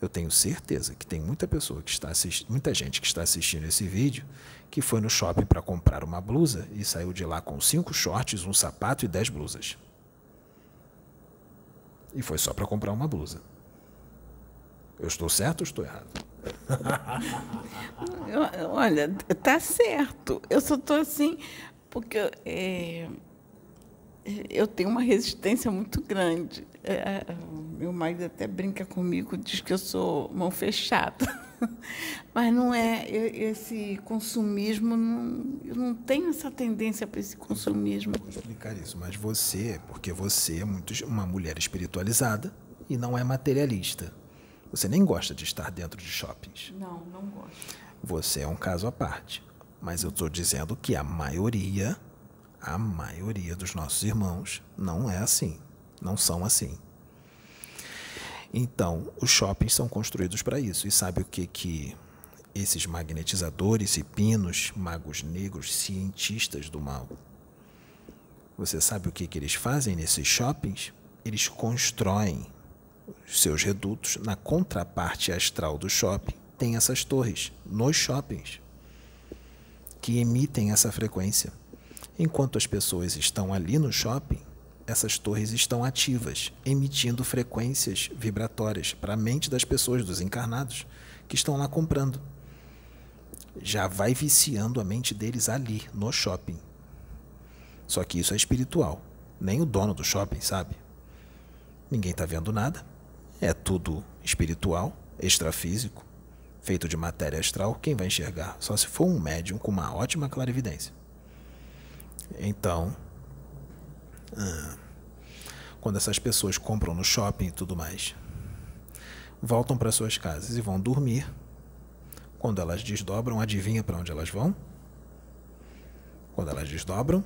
Eu tenho certeza que tem muita pessoa que está assistindo, muita gente que está assistindo esse vídeo que foi no shopping para comprar uma blusa e saiu de lá com cinco shorts, um sapato e dez blusas. E foi só para comprar uma blusa. Eu estou certo ou estou errado? <laughs> Olha, tá certo. Eu só estou assim, porque é, eu tenho uma resistência muito grande. É, é, meu marido até brinca comigo, diz que eu sou mão fechada. <laughs> Mas não é esse consumismo, não, eu não tenho essa tendência para esse consumismo. Vou explicar isso, mas você, porque você é muito uma mulher espiritualizada e não é materialista. Você nem gosta de estar dentro de shoppings. Não, não gosto. Você é um caso à parte. Mas eu estou dizendo que a maioria, a maioria dos nossos irmãos não é assim, não são assim. Então, os shoppings são construídos para isso. E sabe o que que esses magnetizadores e pinos, magos negros, cientistas do mal, você sabe o que, que eles fazem nesses shoppings? Eles constroem os seus redutos na contraparte astral do shopping. Tem essas torres nos shoppings que emitem essa frequência. Enquanto as pessoas estão ali no shopping, essas torres estão ativas, emitindo frequências vibratórias para a mente das pessoas, dos encarnados, que estão lá comprando. Já vai viciando a mente deles ali, no shopping. Só que isso é espiritual. Nem o dono do shopping sabe. Ninguém está vendo nada. É tudo espiritual, extrafísico, feito de matéria astral. Quem vai enxergar? Só se for um médium com uma ótima clarividência. Então, ah, quando essas pessoas compram no shopping e tudo mais, voltam para suas casas e vão dormir. Quando elas desdobram, adivinha para onde elas vão? Quando elas desdobram,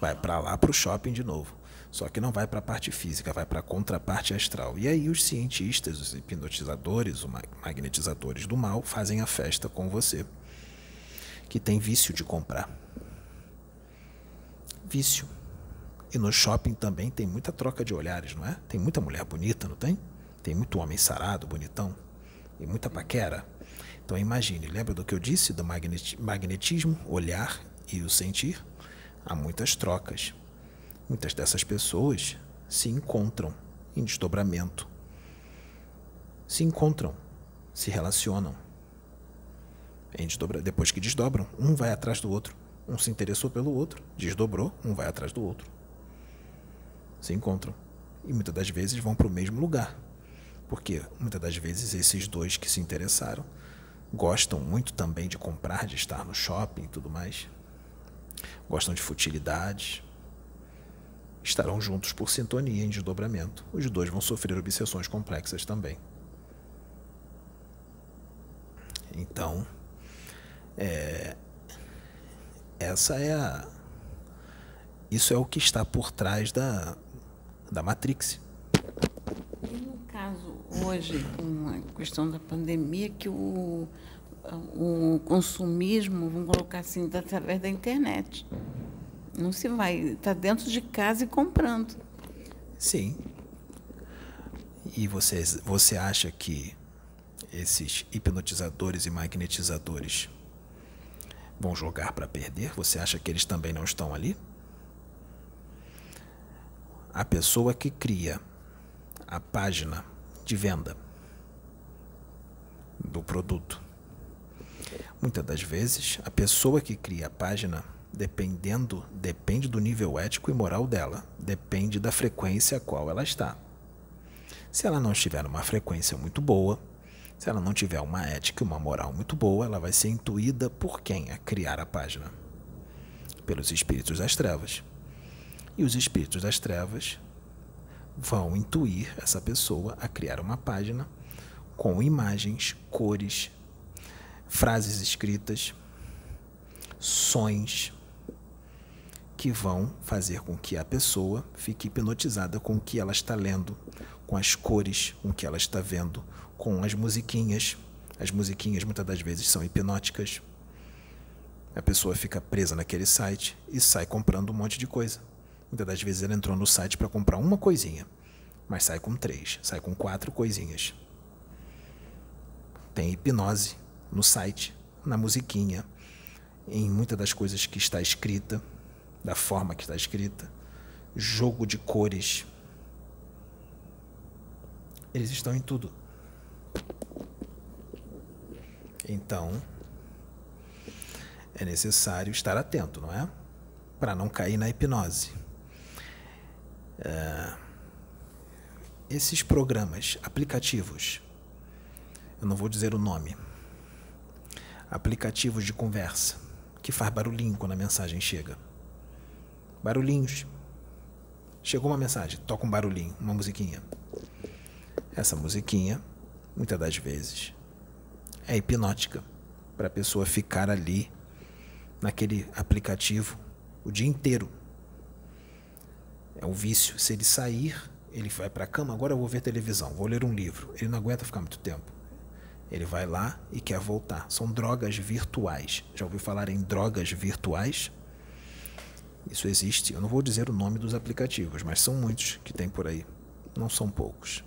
vai para lá para o shopping de novo. Só que não vai para a parte física, vai para a contraparte astral. E aí os cientistas, os hipnotizadores, os magnetizadores do mal fazem a festa com você, que tem vício de comprar. Vício. E no shopping também tem muita troca de olhares, não é? Tem muita mulher bonita, não tem? Tem muito homem sarado, bonitão. E muita paquera. Então imagine, lembra do que eu disse do magnetismo, olhar e o sentir? Há muitas trocas. Muitas dessas pessoas se encontram em desdobramento. Se encontram, se relacionam. Desdobra... Depois que desdobram, um vai atrás do outro. Um se interessou pelo outro, desdobrou, um vai atrás do outro. Se encontram. E muitas das vezes vão para o mesmo lugar. Porque muitas das vezes esses dois que se interessaram gostam muito também de comprar, de estar no shopping e tudo mais gostam de futilidades, estarão juntos por sintonia em desdobramento. Os dois vão sofrer obsessões complexas também. Então, é, essa é a. Isso é o que está por trás da, da Matrix. E no caso, hoje, com a questão da pandemia, que o, o consumismo, vamos colocar assim, através da internet. Não se vai, está dentro de casa e comprando. Sim. E você, você acha que esses hipnotizadores e magnetizadores vão jogar para perder? Você acha que eles também não estão ali? A pessoa que cria a página de venda do produto Muitas das vezes, a pessoa que cria a página, dependendo, depende do nível ético e moral dela, depende da frequência a qual ela está. Se ela não estiver numa frequência muito boa, se ela não tiver uma ética e uma moral muito boa, ela vai ser intuída por quem a criar a página? Pelos espíritos das trevas. E os espíritos das trevas vão intuir essa pessoa a criar uma página com imagens, cores, frases escritas, sons que vão fazer com que a pessoa fique hipnotizada com o que ela está lendo, com as cores, com o que ela está vendo, com as musiquinhas. As musiquinhas muitas das vezes são hipnóticas. A pessoa fica presa naquele site e sai comprando um monte de coisa. Muitas das vezes ela entrou no site para comprar uma coisinha, mas sai com três, sai com quatro coisinhas. Tem hipnose no site, na musiquinha, em muitas das coisas que está escrita, da forma que está escrita, jogo de cores. Eles estão em tudo. Então, é necessário estar atento, não é? Para não cair na hipnose. É... Esses programas, aplicativos, eu não vou dizer o nome, aplicativos de conversa que faz barulhinho quando a mensagem chega. Barulhinhos. Chegou uma mensagem, toca um barulhinho, uma musiquinha. Essa musiquinha, muitas das vezes, é hipnótica para a pessoa ficar ali naquele aplicativo o dia inteiro. É um vício. Se ele sair, Ele vai para a cama, agora eu vou ver televisão, vou ler um livro. Ele não aguenta ficar muito tempo. Ele vai lá e quer voltar. São drogas virtuais. Já ouviu falar em drogas virtuais? Isso existe. Eu não vou dizer o nome dos aplicativos, mas são muitos que tem por aí. Não são poucos.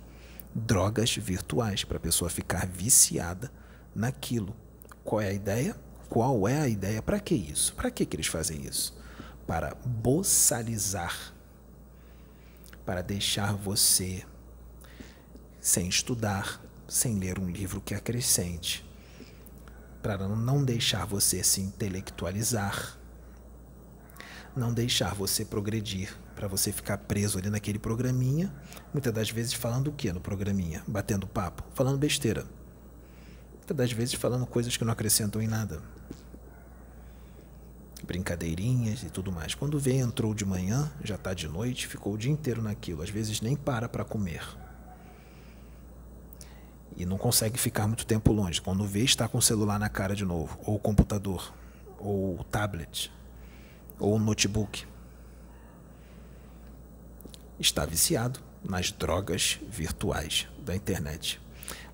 Drogas virtuais para a pessoa ficar viciada naquilo. Qual é a ideia? Qual é a ideia? Para que isso? Para que, que eles fazem isso? Para boçalizar. Para deixar você sem estudar, sem ler um livro que acrescente, para não deixar você se intelectualizar, não deixar você progredir, para você ficar preso ali naquele programinha, muitas das vezes falando o que no programinha? Batendo papo, falando besteira. Muitas das vezes falando coisas que não acrescentam em nada. Brincadeirinhas e tudo mais. Quando vê, entrou de manhã, já está de noite, ficou o dia inteiro naquilo, às vezes nem para para comer e não consegue ficar muito tempo longe. Quando vê, está com o celular na cara de novo, ou o computador, ou o tablet, ou o notebook. Está viciado nas drogas virtuais da internet.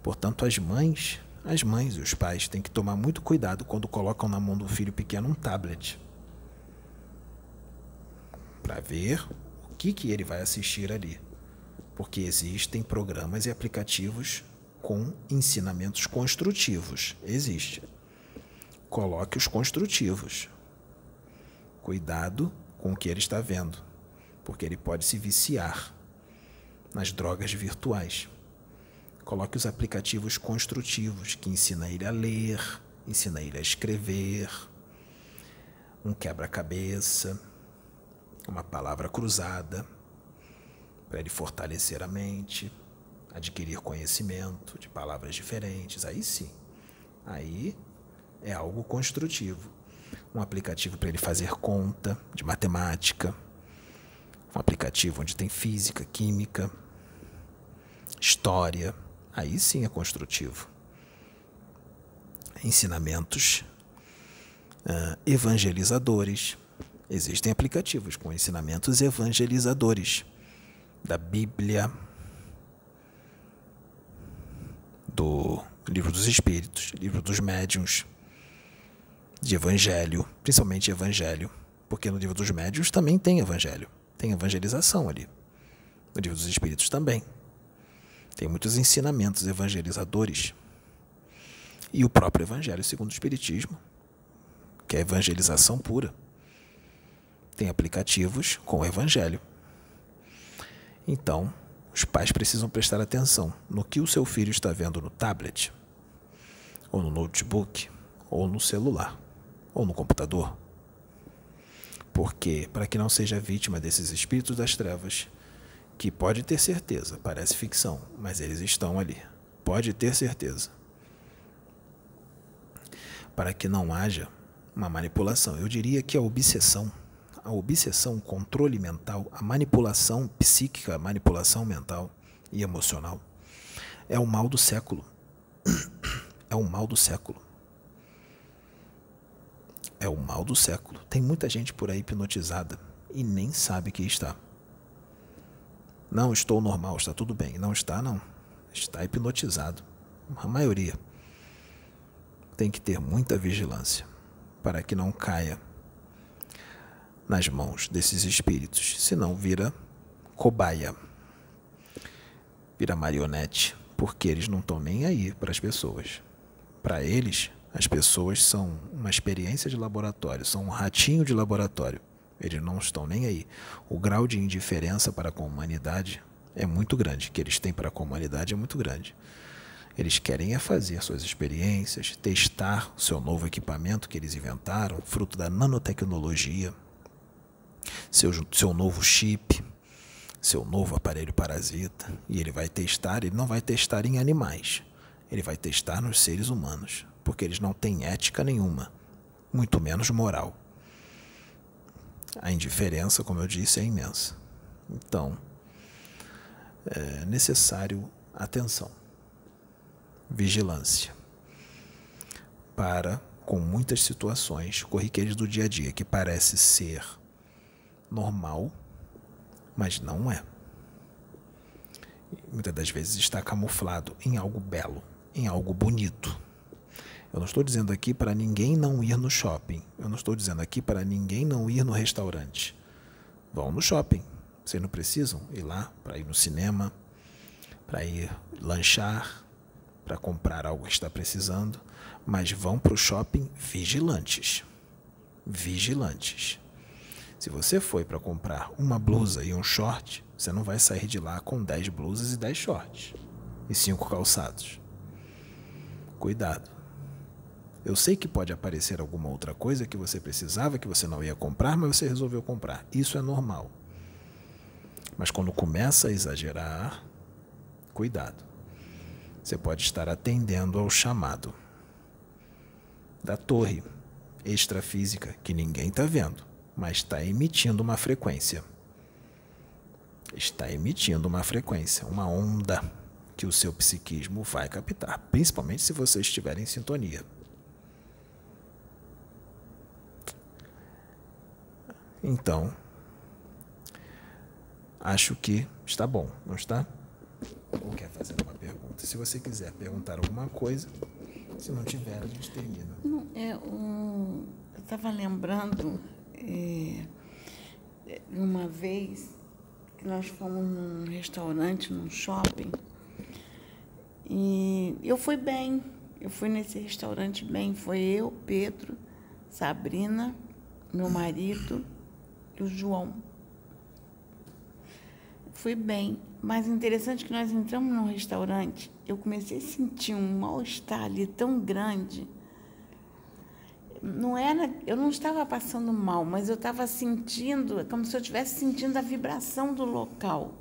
Portanto, as mães, as mães e os pais têm que tomar muito cuidado quando colocam na mão do filho pequeno um tablet para ver o que, que ele vai assistir ali. Porque existem programas e aplicativos com ensinamentos construtivos. Existe. Coloque os construtivos. Cuidado com o que ele está vendo, porque ele pode se viciar nas drogas virtuais. Coloque os aplicativos construtivos que ensina ele a ler, ensina ele a escrever, um quebra-cabeça, uma palavra cruzada para ele fortalecer a mente adquirir conhecimento de palavras diferentes, aí sim. Aí é algo construtivo. Um aplicativo para ele fazer conta de matemática, um aplicativo onde tem física, química, história, aí sim é construtivo. Ensinamentos uh, evangelizadores. Existem aplicativos com ensinamentos evangelizadores da Bíblia, do Livro dos Espíritos, Livro dos Médiuns, de Evangelho, principalmente Evangelho, porque no Livro dos Médiuns também tem Evangelho, tem evangelização ali. No Livro dos Espíritos também. Tem muitos ensinamentos evangelizadores. E o próprio Evangelho segundo o Espiritismo, que é evangelização pura. Tem aplicativos com o Evangelho. Então, os pais precisam prestar atenção no que o seu filho está vendo no tablet, ou no notebook, ou no celular, ou no computador. Porque, para que não seja vítima desses espíritos das trevas, que pode ter certeza, parece ficção, mas eles estão ali. Pode ter certeza. Para que não haja uma manipulação. Eu diria que a obsessão a obsessão, o controle mental, a manipulação psíquica, a manipulação mental e emocional é o mal do século. <coughs> É o mal do século. É o mal do século. Tem muita gente por aí hipnotizada e nem sabe que está. Não, estou normal, está tudo bem. Não está, não. Está hipnotizado. A maioria. Tem que ter muita vigilância para que não caia nas mãos desses espíritos, senão vira cobaia, vira marionete, porque eles não estão nem aí para as pessoas. Para eles, as pessoas são uma experiência de laboratório, são um ratinho de laboratório. Eles não estão nem aí. O grau de indiferença para com a humanidade é muito grande, que eles têm para com a humanidade é muito grande. Eles querem é fazer suas experiências, testar o seu novo equipamento que eles inventaram, fruto da nanotecnologia, seu, seu novo chip, seu novo aparelho parasita, e ele vai testar, ele não vai testar em animais, ele vai testar nos seres humanos, porque eles não têm ética nenhuma, muito menos moral. A indiferença, como eu disse, é imensa. Então, é necessário atenção, vigilância, para com muitas situações corriqueiras do dia a dia que parece ser normal, mas não é. muitas das vezes está camuflado em algo belo, em algo bonito. Eu não estou dizendo aqui para ninguém não ir no shopping. Eu não estou dizendo aqui para ninguém não ir no restaurante. Vão no shopping. Vocês não precisam ir lá para ir no cinema, para ir lanchar, para comprar algo que está precisando, mas vão para o shopping vigilantes. Vigilantes. Se você foi para comprar uma blusa e um short, você não vai sair de lá com 10 blusas e 10 shorts e 5 calçados. Cuidado. Eu sei que pode aparecer alguma outra coisa que você precisava, que você não ia comprar, mas você resolveu comprar. Isso é normal. Mas quando começa a exagerar, cuidado. Você pode estar atendendo ao chamado da torre extrafísica que ninguém está vendo, mas está emitindo uma frequência. Está emitindo uma frequência, uma onda que o seu psiquismo vai captar, principalmente se você estiver em sintonia. Então, acho que está bom, não está? Ou quer fazer uma pergunta? Se você quiser perguntar alguma coisa, se não tiver, a gente termina. Não, é, um, eu estava lembrando é, uma vez que nós fomos num restaurante, num shopping, e eu fui bem. Eu fui nesse restaurante bem. Foi eu, Pedro, Sabrina, meu marido o João. Fui bem. Mas interessante que nós entramos num restaurante, eu comecei a sentir um mal-estar ali tão grande. Não era, eu não estava passando mal, mas eu estava sentindo, como se eu estivesse sentindo a vibração do local.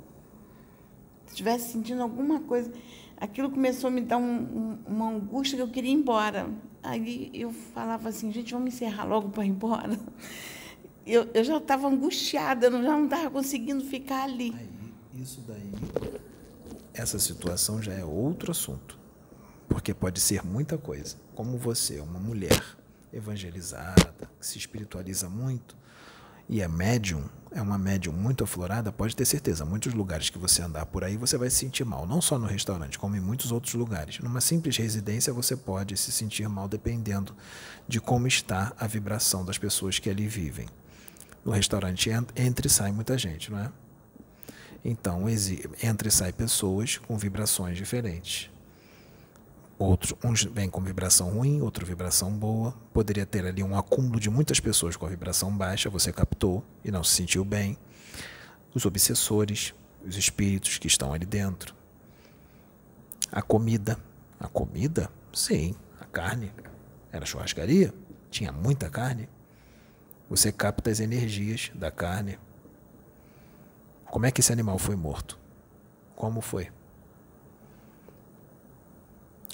Estivesse sentindo alguma coisa. Aquilo começou a me dar um, um, uma angústia que eu queria ir embora. Aí eu falava assim, gente, vamos encerrar logo para ir embora. Eu, eu já estava angustiada, eu já não estava conseguindo ficar ali. Aí, isso daí, essa situação já é outro assunto. Porque pode ser muita coisa. Como você, uma mulher evangelizada, que se espiritualiza muito, e é médium, é uma médium muito aflorada, pode ter certeza, muitos lugares que você andar por aí você vai se sentir mal, não só no restaurante, como em muitos outros lugares. Numa simples residência você pode se sentir mal dependendo de como está a vibração das pessoas que ali vivem. No restaurante entra e sai muita gente, não é? Então, entra e sai pessoas com vibrações diferentes. Outros, uns vêm com vibração ruim, outro vibração boa. Poderia ter ali um acúmulo de muitas pessoas com a vibração baixa, você captou e não se sentiu bem. Os obsessores, os espíritos que estão ali dentro. A comida. A comida? Sim. A carne. Era churrascaria? Tinha muita carne. Você capta as energias da carne. Como é que esse animal foi morto? Como foi?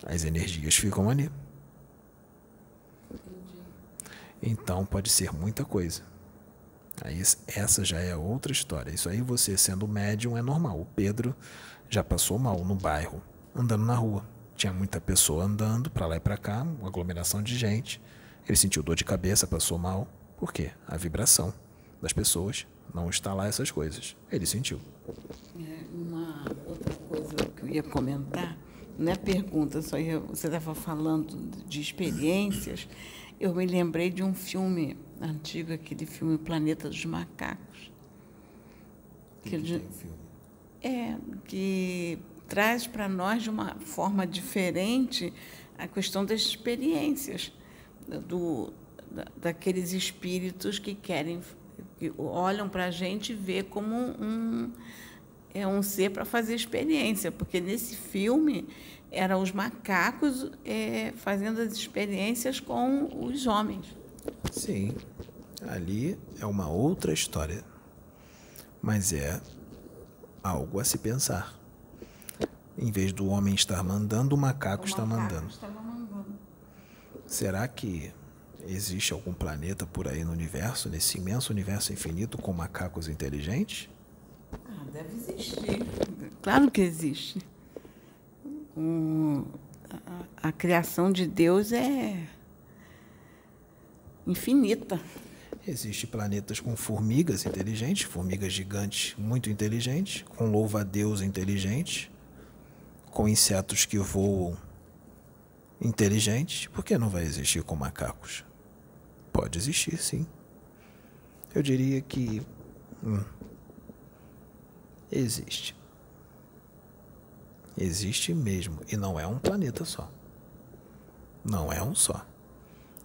As energias ficam ali. Então pode ser muita coisa. Aí essa já é outra história. Isso aí você sendo médium é normal. O Pedro já passou mal no bairro, andando na rua. Tinha muita pessoa andando para lá e para cá, uma aglomeração de gente. Ele sentiu dor de cabeça, passou mal. Por quê? A vibração das pessoas não está lá essas coisas. Ele sentiu. É, uma outra coisa que eu ia comentar não é pergunta, só ia, você estava falando de experiências. Eu me lembrei de um filme antigo, aquele filme Planeta dos Macacos. Que, que de? É, que traz para nós de uma forma diferente a questão das experiências, do, da, daqueles espíritos que querem, que olham para a gente e vê como um, é um ser para fazer experiência, porque nesse filme eram os macacos é, fazendo as experiências com os homens. Sim, ali é uma outra história, mas é algo a se pensar. Em vez do homem estar mandando, o macaco, o macaco está mandando. Será que existe algum planeta por aí no universo, nesse imenso universo infinito, com macacos inteligentes? deve existir. Claro que existe. Um, a, a, criação de Deus é infinita. Existem planetas com formigas inteligentes, formigas gigantes muito inteligentes, com louva-a-Deus inteligentes, com insetos que voam inteligentes. Por que não vai existir com macacos? Pode existir, sim. Eu diria que. Hum, existe. Existe mesmo. E não é um planeta só. Não é um só.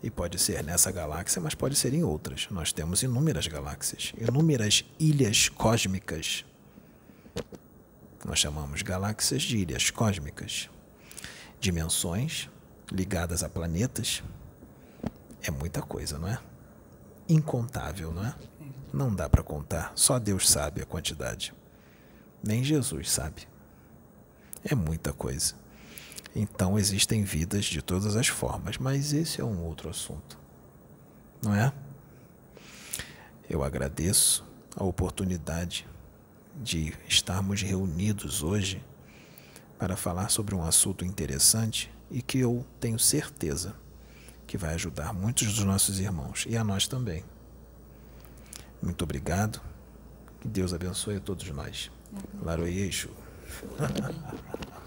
E pode ser nessa galáxia, mas pode ser em outras. Nós temos inúmeras galáxias, inúmeras ilhas cósmicas. Nós chamamos galáxias de ilhas cósmicas. Dimensões ligadas a planetas. É muita coisa, não é? Incontável, não é? Não dá para contar. Só Deus sabe a quantidade. Nem Jesus sabe. É muita coisa. Então existem vidas de todas as formas, mas esse é um outro assunto. Não é? Eu agradeço a oportunidade de estarmos reunidos hoje para falar sobre um assunto interessante e que eu tenho certeza que vai ajudar muitos dos nossos irmãos e a nós também. Muito obrigado. Que Deus abençoe a todos nós. Laroyeixo. <laughs>